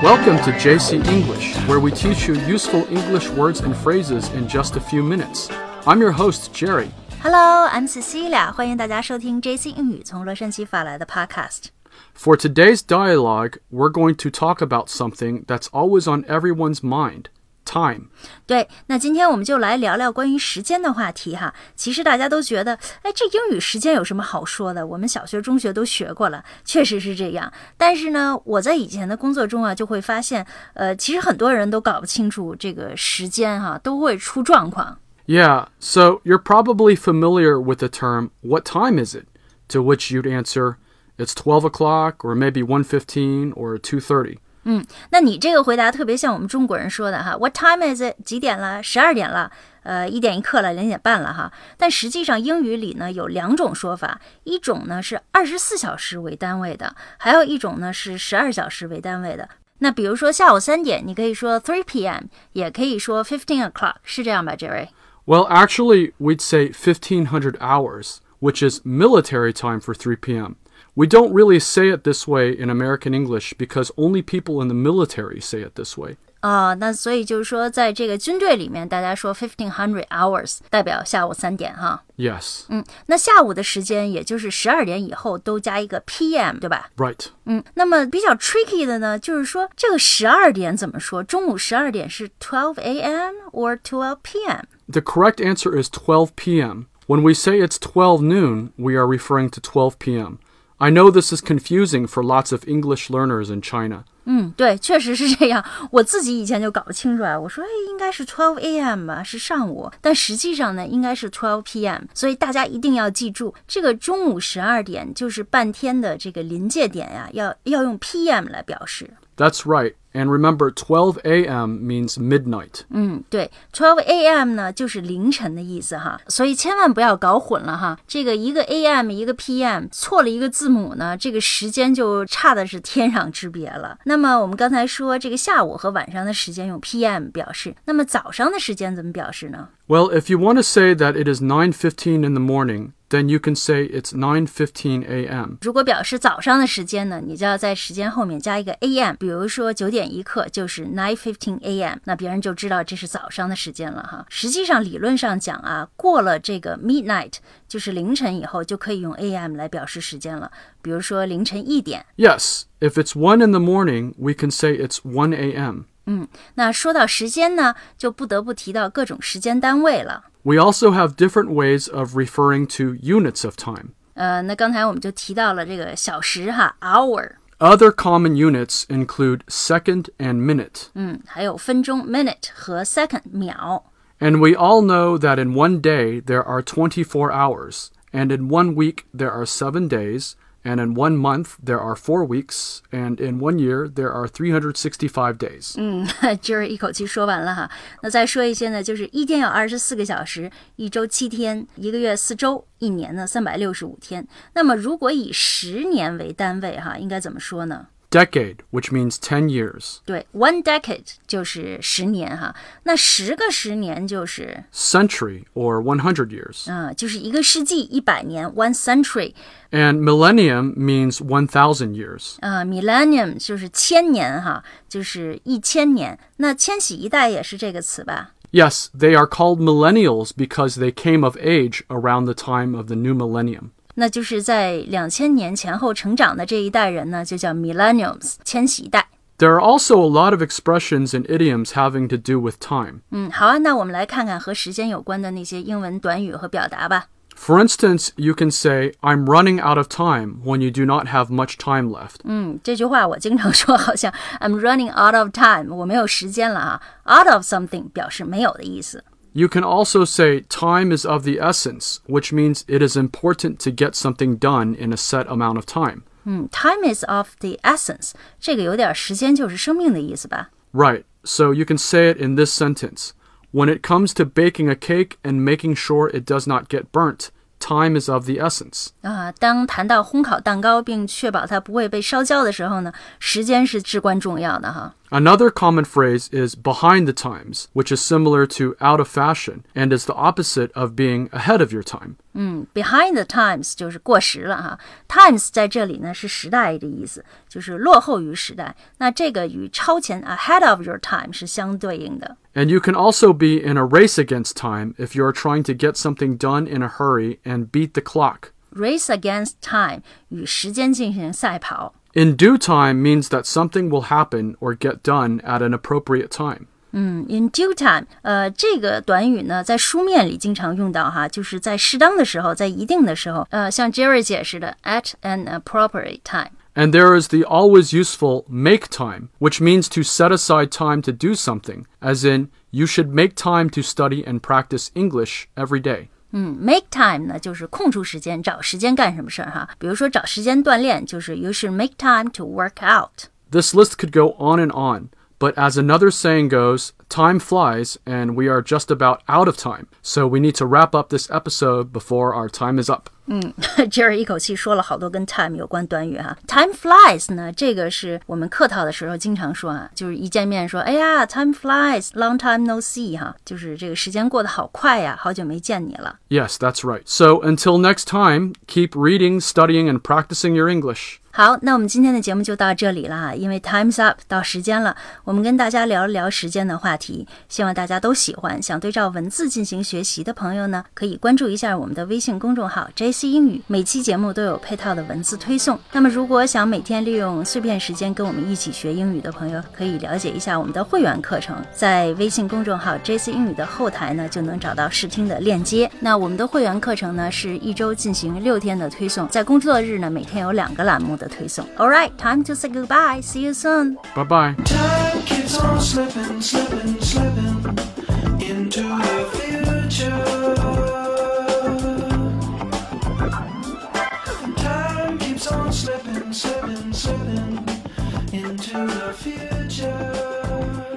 Welcome to JC English, where we teach you useful English words and phrases in just a few minutes. I'm your host, Jerry. Hello, I'm Cecilia. 欢迎大家收听 JC 英语从洛杉矶发来的 Podcast。 For today's dialogue, we're going to talk about something that's always on everyone's mind time. 对，那今天我们就来聊聊关于时间的话题哈。其实大家都觉得，哎，这英语时间有什么好说的？我们小学、中学都学过了，确实是这样。但是呢，我在以前的工作中啊，就会发现，呃，其实很多人都搞不清楚这个时间哈，都会出状况。 Yeah, so you're probably familiar with the term what time is it? To which you'd answer it's 12 o'clock or maybe 1:15 or 2:30. 嗯，那你这个回答特别像我们中国人说的哈，What time is it？几点了？十二点了，呃，一点一刻了，两点半了哈。但实际上英语里呢有两种说法，一种呢是二十四小时为单位的，还有一种呢是十二小时为单位的。那比如说下午三点，你可以说 three p.m.，也可以说 fifteen o'clock，是这样吧，Jerry？ Well, actually, we'd say 1500 hours, which is military time for 3 p.m. We don't really say it this way in American English because only people in the military say it this way. 啊、那所以就是说，在这个军队里面，大家说 fifteen hundred hours 代表下午三点哈。 Yes, 嗯，那下午的时间也就是十二点以后都加一个 PM，对吧？ right. 嗯，那么比较 tricky 的呢，就是说这个十二点怎么说？中午十二点是 twelve a.m. or twelve p.m. The correct answer is 12 p.m. When we say it's 12 noon, we are referring to 12 p.m. I know this is confusing for lots of English learners in China. 嗯，对，确实是这样。我自己以前就搞不清楚啊，我说哎，应该是 twelve a.m. 吧，是上午，但实际上呢，应该是 twelve p.m. 所以大家一定要记住，这个中午十二点就是半天的这个临界点呀，要要用 p.m. 来表示。 That's right. And remember, 12 a.m. means midnight. 嗯，对，twelve a.m. 呢就是凌晨的意思哈，所以千万不要搞混了哈。这个一个 a.m. 一个 p.m. 错了一个字母呢，这个时间就差的是天壤之别了。那么我们刚才说这个下午和晚上的时间用 p.m. 表示，那么早上的时间怎么表示呢？ Well, if you want to say that it is 9:15 in the morning, then you can say it's 9:15 a.m. 如果表示早上的时间呢，你就要在时间后面加一个 a.m. 比如说九点一刻就是 nine fifteen a.m.，那别人就知道这是早上的时间了哈。实际上理论上讲啊，过了这个 midnight 就是凌晨以后，就可以用 a.m. 来表示时间了。比如说凌晨一点。 Yes, if it's 1 in the morning, we can say it's 1 a.m. 那说到时间呢，就不得不提到各种时间单位了。 We also have different ways of referring to units of time. 呃，那刚才我们就提到了这个小时哈，hour， Other common units include second and minute. 嗯，还有分钟 minute 和 second 秒。 And we all know that in one day there are 24 hours, and in one week there are 7 days, and in one month there are four weeks, and in one year there are 365 days. 嗯，就是一口气说完了哈。那再说一些呢，就是一天有24个小时，一周七天，一个月四周，一年呢365天。那么如果以十年为单位哈，应该怎么说呢？Decade, which means 10 years. 对，one decade 就是十年哈。那十个十年就是， Century, or 100 years. 啊、就是一个世纪一百年，one century。 And millennium means 1,000 years. 啊、m i l l e n n i u m 就是千年哈，就是一千年。那千禧一代也是这个词吧？ Yes, they are called millennials because they came of age around the time of the new millennium. 那就是在两千年前后成长的这一代人呢，就叫 millennials，千禧一代。 There are also a lot of expressions and idioms having to do with time. 嗯，好啊，那我们来看看和时间有关的那些英文短语和表达吧。 For instance, you can say, I'm running out of time when you do not have much time left. 嗯，这句话我经常说，好像 I'm running out of time，我没有时间了啊。Out of something 表示没有的意思。 You can also say, time is of the essence, which means it is important to get something done in a set amount of time. 嗯，time is of the essence，这个有点时间就是生命的意思吧。 Right, so you can say it in this sentence When it comes to baking a cake and making sure it does not get burnt, time is of the essence. 啊，当谈到烘烤蛋糕并确保它不会被烧焦的时候呢，时间是至关重要的哈。 Another common phrase is behind the times, which is similar to out of fashion and is the opposite of being ahead of your time. 嗯，behind the times 就是过时了哈。times 在这里呢是时代的意思，就是落后于时代。那这个与超前 ahead of your time 是相对应的。 And you can also be in a race against time if you are trying to get something done in a hurry and beat the clock. race against time 与时间进行赛跑。 In due time means that something will happen or get done at an appropriate time. 嗯，in due time，呃，这个短语呢，在书面里经常用到哈，就是在适当的时候，在一定的时候，呃，像 Jerry 解释的，at an appropriate time。 And there is the always useful make time, which means to set aside time to do something, as in, you should make time to study and practice English every day. 嗯，make time 呢，就是空出时间，找时间干什么事儿哈。比如说找时间锻炼，就是 you should make time to work out。 This list could go on and on, but as another saying goes, time flies and we are just about out of time. So we need to wrap up this episode before our time is up. Jerry 一口气说了好多跟 time 有关短语哈。Time flies 呢，这个是我们客套的时候经常说啊，就是一见面说，哎呀，time flies，long time no see 哈，就是这个时间过得好快呀，好久没见你了。Yes, that's right. So until next time, keep reading, studying, and practicing your English. 好，那我们今天的节目就到这里了，因为 time's up 到时间了，我们跟大家聊一聊时间的话题，希望大家都喜欢。想对照文字进行学习的朋友呢，可以关注一下我们的微信公众号 JC 英语，每期节目都有配套的文字推送。那么如果想每天利用碎片时间跟我们一起学英语的朋友，可以了解一下我们的会员课程，在微信公众号 JC 英语的后台呢，就能找到试听的链接。那我们的会员课程呢，是一周进行六天的推送，在工作日呢，每天有两个栏目的推送。All right, time to say goodbye. See you soon. Bye bye. Time keeps on slipping, slipping, slipping into the future. Time keeps on slipping, slipping, slipping into the future.